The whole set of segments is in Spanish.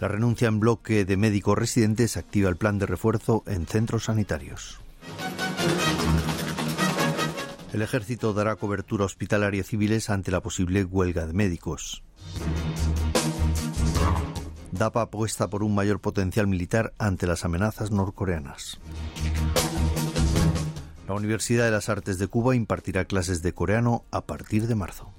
La renuncia en bloque de médicos residentes activa el plan de refuerzo en centros sanitarios. El ejército dará cobertura hospitalaria civiles ante la posible huelga de médicos. DAPA apuesta por un mayor potencial militar ante las amenazas norcoreanas. La Universidad de las Artes de Cuba impartirá clases de coreano a partir de marzo.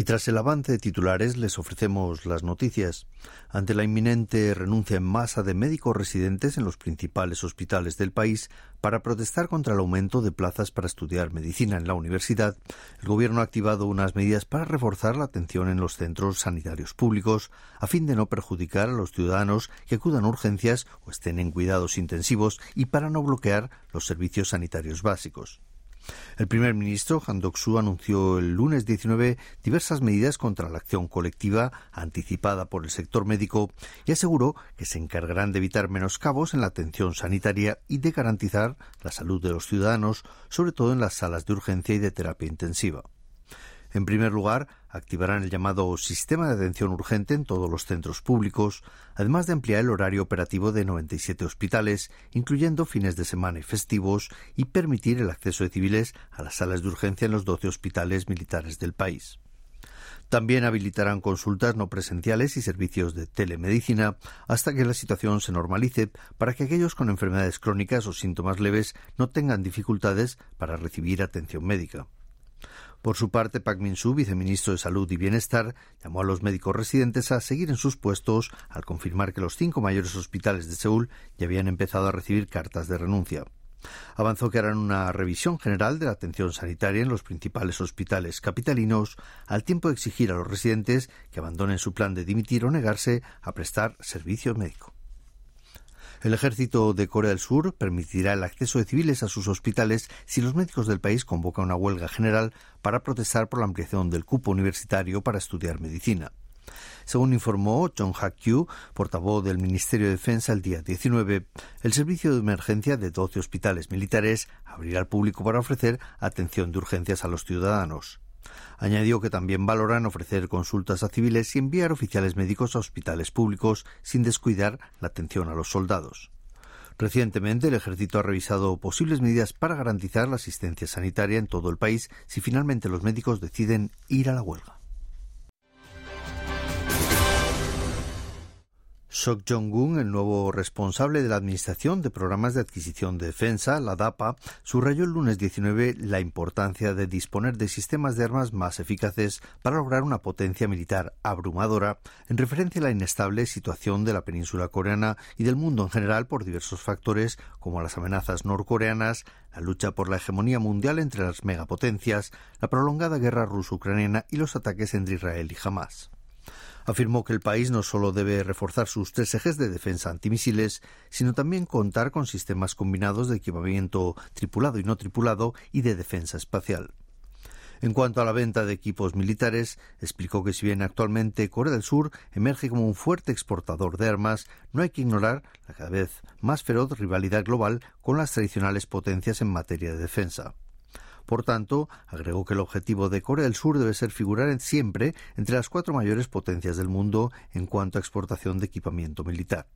Y tras el avance de titulares les ofrecemos las noticias. Ante la inminente renuncia en masa de médicos residentes en los principales hospitales del país para protestar contra el aumento de plazas para estudiar medicina en la universidad, el Gobierno ha activado unas medidas para reforzar la atención en los centros sanitarios públicos, a fin de no perjudicar a los ciudadanos que acudan a urgencias o estén en cuidados intensivos y para no bloquear los servicios sanitarios básicos. El primer ministro, Han Dok-soo, anunció el lunes 19 diversas medidas contra la acción colectiva anticipada por el sector médico y aseguró que se encargarán de evitar menoscabos en la atención sanitaria y de garantizar la salud de los ciudadanos, sobre todo en las salas de urgencia y de terapia intensiva. En primer lugar, activarán el llamado Sistema de Atención Urgente en todos los centros públicos, además de ampliar el horario operativo de 97 hospitales, incluyendo fines de semana y festivos, y permitir el acceso de civiles a las salas de urgencia en los 12 hospitales militares del país. También habilitarán consultas no presenciales y servicios de telemedicina hasta que la situación se normalice para que aquellos con enfermedades crónicas o síntomas leves no tengan dificultades para recibir atención médica. Por su parte, Pak Min-soo, viceministro de Salud y Bienestar, llamó a los médicos residentes a seguir en sus puestos al confirmar que los cinco mayores hospitales de Seúl ya habían empezado a recibir cartas de renuncia. Avanzó que harán una revisión general de la atención sanitaria en los principales hospitales capitalinos, al tiempo de exigir a los residentes que abandonen su plan de dimitir o negarse a prestar servicio médico. El ejército de Corea del Sur permitirá el acceso de civiles a sus hospitales si los médicos del país convocan una huelga general para protestar por la ampliación del cupo universitario para estudiar medicina. Según informó John Ha-kyu, portavoz del Ministerio de Defensa, el día 19, el servicio de emergencia de 12 hospitales militares abrirá al público para ofrecer atención de urgencias a los ciudadanos. Añadió que también valoran ofrecer consultas a civiles y enviar oficiales médicos a hospitales públicos sin descuidar la atención a los soldados. Recientemente, el ejército ha revisado posibles medidas para garantizar la asistencia sanitaria en todo el país si finalmente los médicos deciden ir a la huelga. Sok Jong-un, el nuevo responsable de la Administración de Programas de Adquisición de Defensa, la DAPA, subrayó el lunes 19 la importancia de disponer de sistemas de armas más eficaces para lograr una potencia militar abrumadora en referencia a la inestable situación de la península coreana y del mundo en general por diversos factores como las amenazas norcoreanas, la lucha por la hegemonía mundial entre las megapotencias, la prolongada guerra ruso-ucraniana y los ataques entre Israel y Hamas afirmó que el país no solo debe reforzar sus tres ejes de defensa antimisiles, sino también contar con sistemas combinados de equipamiento tripulado y no tripulado y de defensa espacial. En cuanto a la venta de equipos militares, explicó que si bien actualmente Corea del Sur emerge como un fuerte exportador de armas, no hay que ignorar la cada vez más feroz rivalidad global con las tradicionales potencias en materia de defensa. Por tanto, agregó que el objetivo de Corea del Sur debe ser figurar siempre entre las cuatro mayores potencias del mundo en cuanto a exportación de equipamiento militar.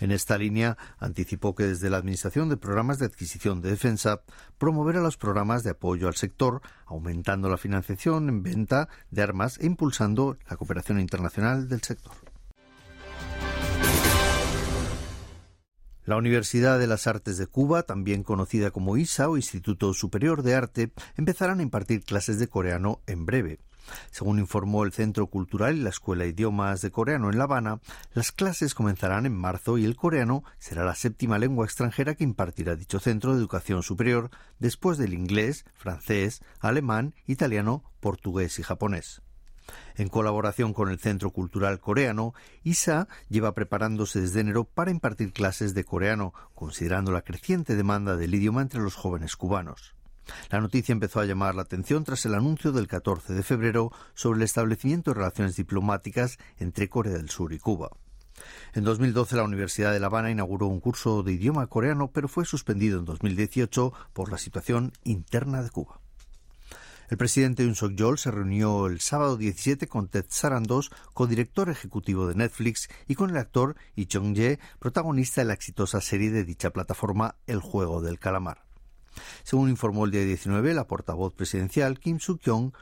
En esta línea, anticipó que desde la Administración de Programas de Adquisición de Defensa promoverá los programas de apoyo al sector, aumentando la financiación en venta de armas e impulsando la cooperación internacional del sector. La Universidad de las Artes de Cuba, también conocida como ISA o Instituto Superior de Arte, empezarán a impartir clases de coreano en breve. Según informó el Centro Cultural y la Escuela de Idiomas de Coreano en La Habana, las clases comenzarán en marzo y el coreano será la séptima lengua extranjera que impartirá dicho centro de educación superior después del inglés, francés, alemán, italiano, portugués y japonés. En colaboración con el Centro Cultural Coreano, ISA lleva preparándose desde enero para impartir clases de coreano, considerando la creciente demanda del idioma entre los jóvenes cubanos. La noticia empezó a llamar la atención tras el anuncio del 14 de febrero sobre el establecimiento de relaciones diplomáticas entre Corea del Sur y Cuba. En 2012 la Universidad de La Habana inauguró un curso de idioma coreano, pero fue suspendido en 2018 por la situación interna de Cuba. El presidente Yoon Suk-yeol se reunió el sábado 17 con Ted Sarandos, codirector ejecutivo de Netflix, y con el actor Lee Jong-jae, protagonista de la exitosa serie de dicha plataforma El juego del calamar. Según informó el día 19 la portavoz presidencial Kim Suk-yong,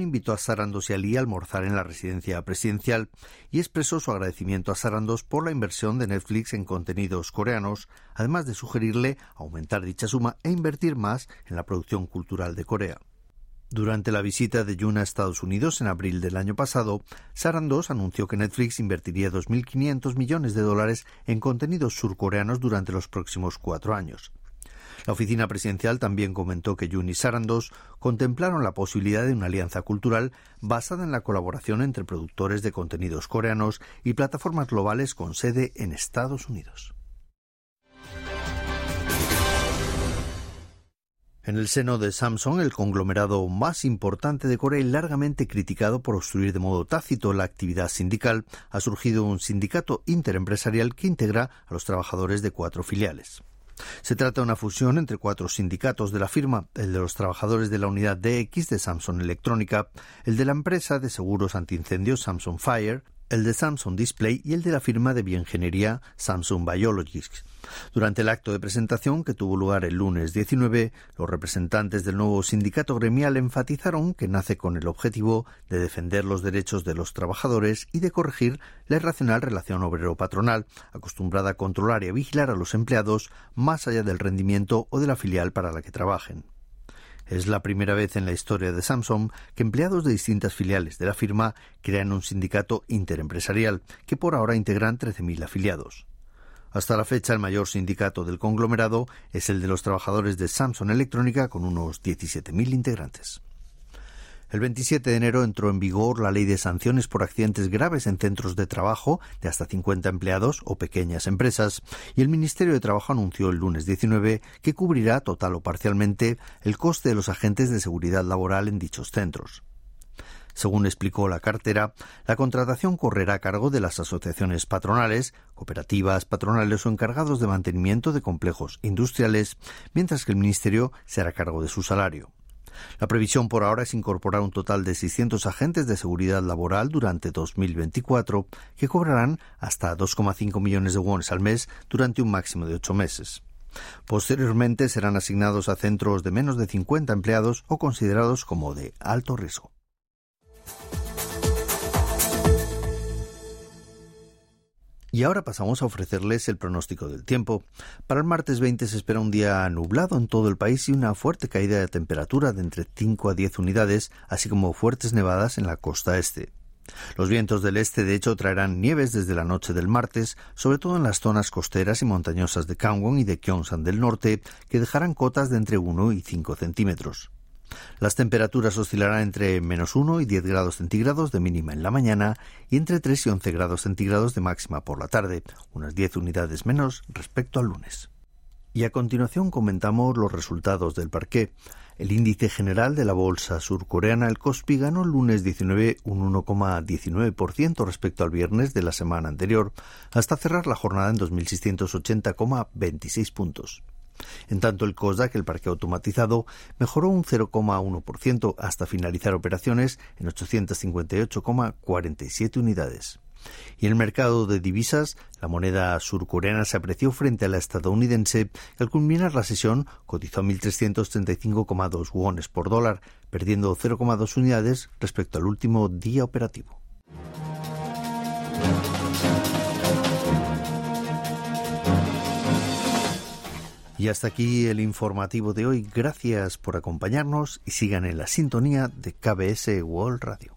invitó a Sarandos y a Lee a almorzar en la residencia presidencial y expresó su agradecimiento a Sarandos por la inversión de Netflix en contenidos coreanos, además de sugerirle aumentar dicha suma e invertir más en la producción cultural de Corea. Durante la visita de Yoon a Estados Unidos en abril del año pasado, Sarandos anunció que Netflix invertiría 2.500 millones de dólares en contenidos surcoreanos durante los próximos cuatro años. La oficina presidencial también comentó que Jun y Sarandos contemplaron la posibilidad de una alianza cultural basada en la colaboración entre productores de contenidos coreanos y plataformas globales con sede en Estados Unidos. En el seno de Samsung, el conglomerado más importante de Corea y largamente criticado por obstruir de modo tácito la actividad sindical, ha surgido un sindicato interempresarial que integra a los trabajadores de cuatro filiales. Se trata de una fusión entre cuatro sindicatos de la firma, el de los trabajadores de la unidad DX de Samsung Electrónica, el de la empresa de seguros antiincendios Samsung Fire, el de Samsung Display y el de la firma de bioingeniería Samsung Biologics. Durante el acto de presentación que tuvo lugar el lunes 19, los representantes del nuevo sindicato gremial enfatizaron que nace con el objetivo de defender los derechos de los trabajadores y de corregir la irracional relación obrero-patronal, acostumbrada a controlar y a vigilar a los empleados más allá del rendimiento o de la filial para la que trabajen. Es la primera vez en la historia de Samsung que empleados de distintas filiales de la firma crean un sindicato interempresarial que por ahora integran 13.000 afiliados. Hasta la fecha, el mayor sindicato del conglomerado es el de los trabajadores de Samsung Electrónica con unos 17.000 integrantes. El 27 de enero entró en vigor la ley de sanciones por accidentes graves en centros de trabajo de hasta 50 empleados o pequeñas empresas y el Ministerio de Trabajo anunció el lunes 19 que cubrirá total o parcialmente el coste de los agentes de seguridad laboral en dichos centros. Según explicó la cartera, la contratación correrá a cargo de las asociaciones patronales, cooperativas, patronales o encargados de mantenimiento de complejos industriales, mientras que el Ministerio se hará cargo de su salario. La previsión por ahora es incorporar un total de 600 agentes de seguridad laboral durante 2024 que cobrarán hasta 2,5 millones de wones al mes durante un máximo de ocho meses. Posteriormente serán asignados a centros de menos de 50 empleados o considerados como de alto riesgo. Y ahora pasamos a ofrecerles el pronóstico del tiempo. Para el martes 20 se espera un día nublado en todo el país y una fuerte caída de temperatura de entre 5 a 10 unidades, así como fuertes nevadas en la costa este. Los vientos del este, de hecho, traerán nieves desde la noche del martes, sobre todo en las zonas costeras y montañosas de Kangwon y de Gyeongsan del norte, que dejarán cotas de entre 1 y 5 centímetros. Las temperaturas oscilarán entre menos 1 y 10 grados centígrados de mínima en la mañana y entre 3 y 11 grados centígrados de máxima por la tarde, unas 10 unidades menos respecto al lunes. Y a continuación comentamos los resultados del parqué. El índice general de la bolsa surcoreana, el Kospi, ganó el lunes 19 un 1,19% respecto al viernes de la semana anterior, hasta cerrar la jornada en 2.680,26 puntos. En tanto, el COSDAC, el parque automatizado, mejoró un 0,1% hasta finalizar operaciones en 858,47 unidades. Y en el mercado de divisas, la moneda surcoreana se apreció frente a la estadounidense, que al culminar la sesión cotizó a 1.335,2 wones por dólar, perdiendo 0,2 unidades respecto al último día operativo. Y hasta aquí el informativo de hoy. Gracias por acompañarnos y sigan en la sintonía de KBS World Radio.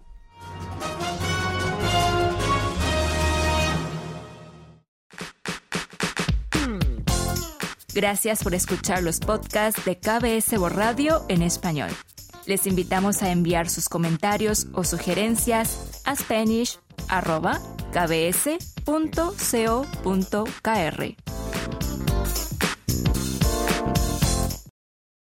Gracias por escuchar los podcasts de KBS World Radio en español. Les invitamos a enviar sus comentarios o sugerencias a spanish.kbs.co.kr.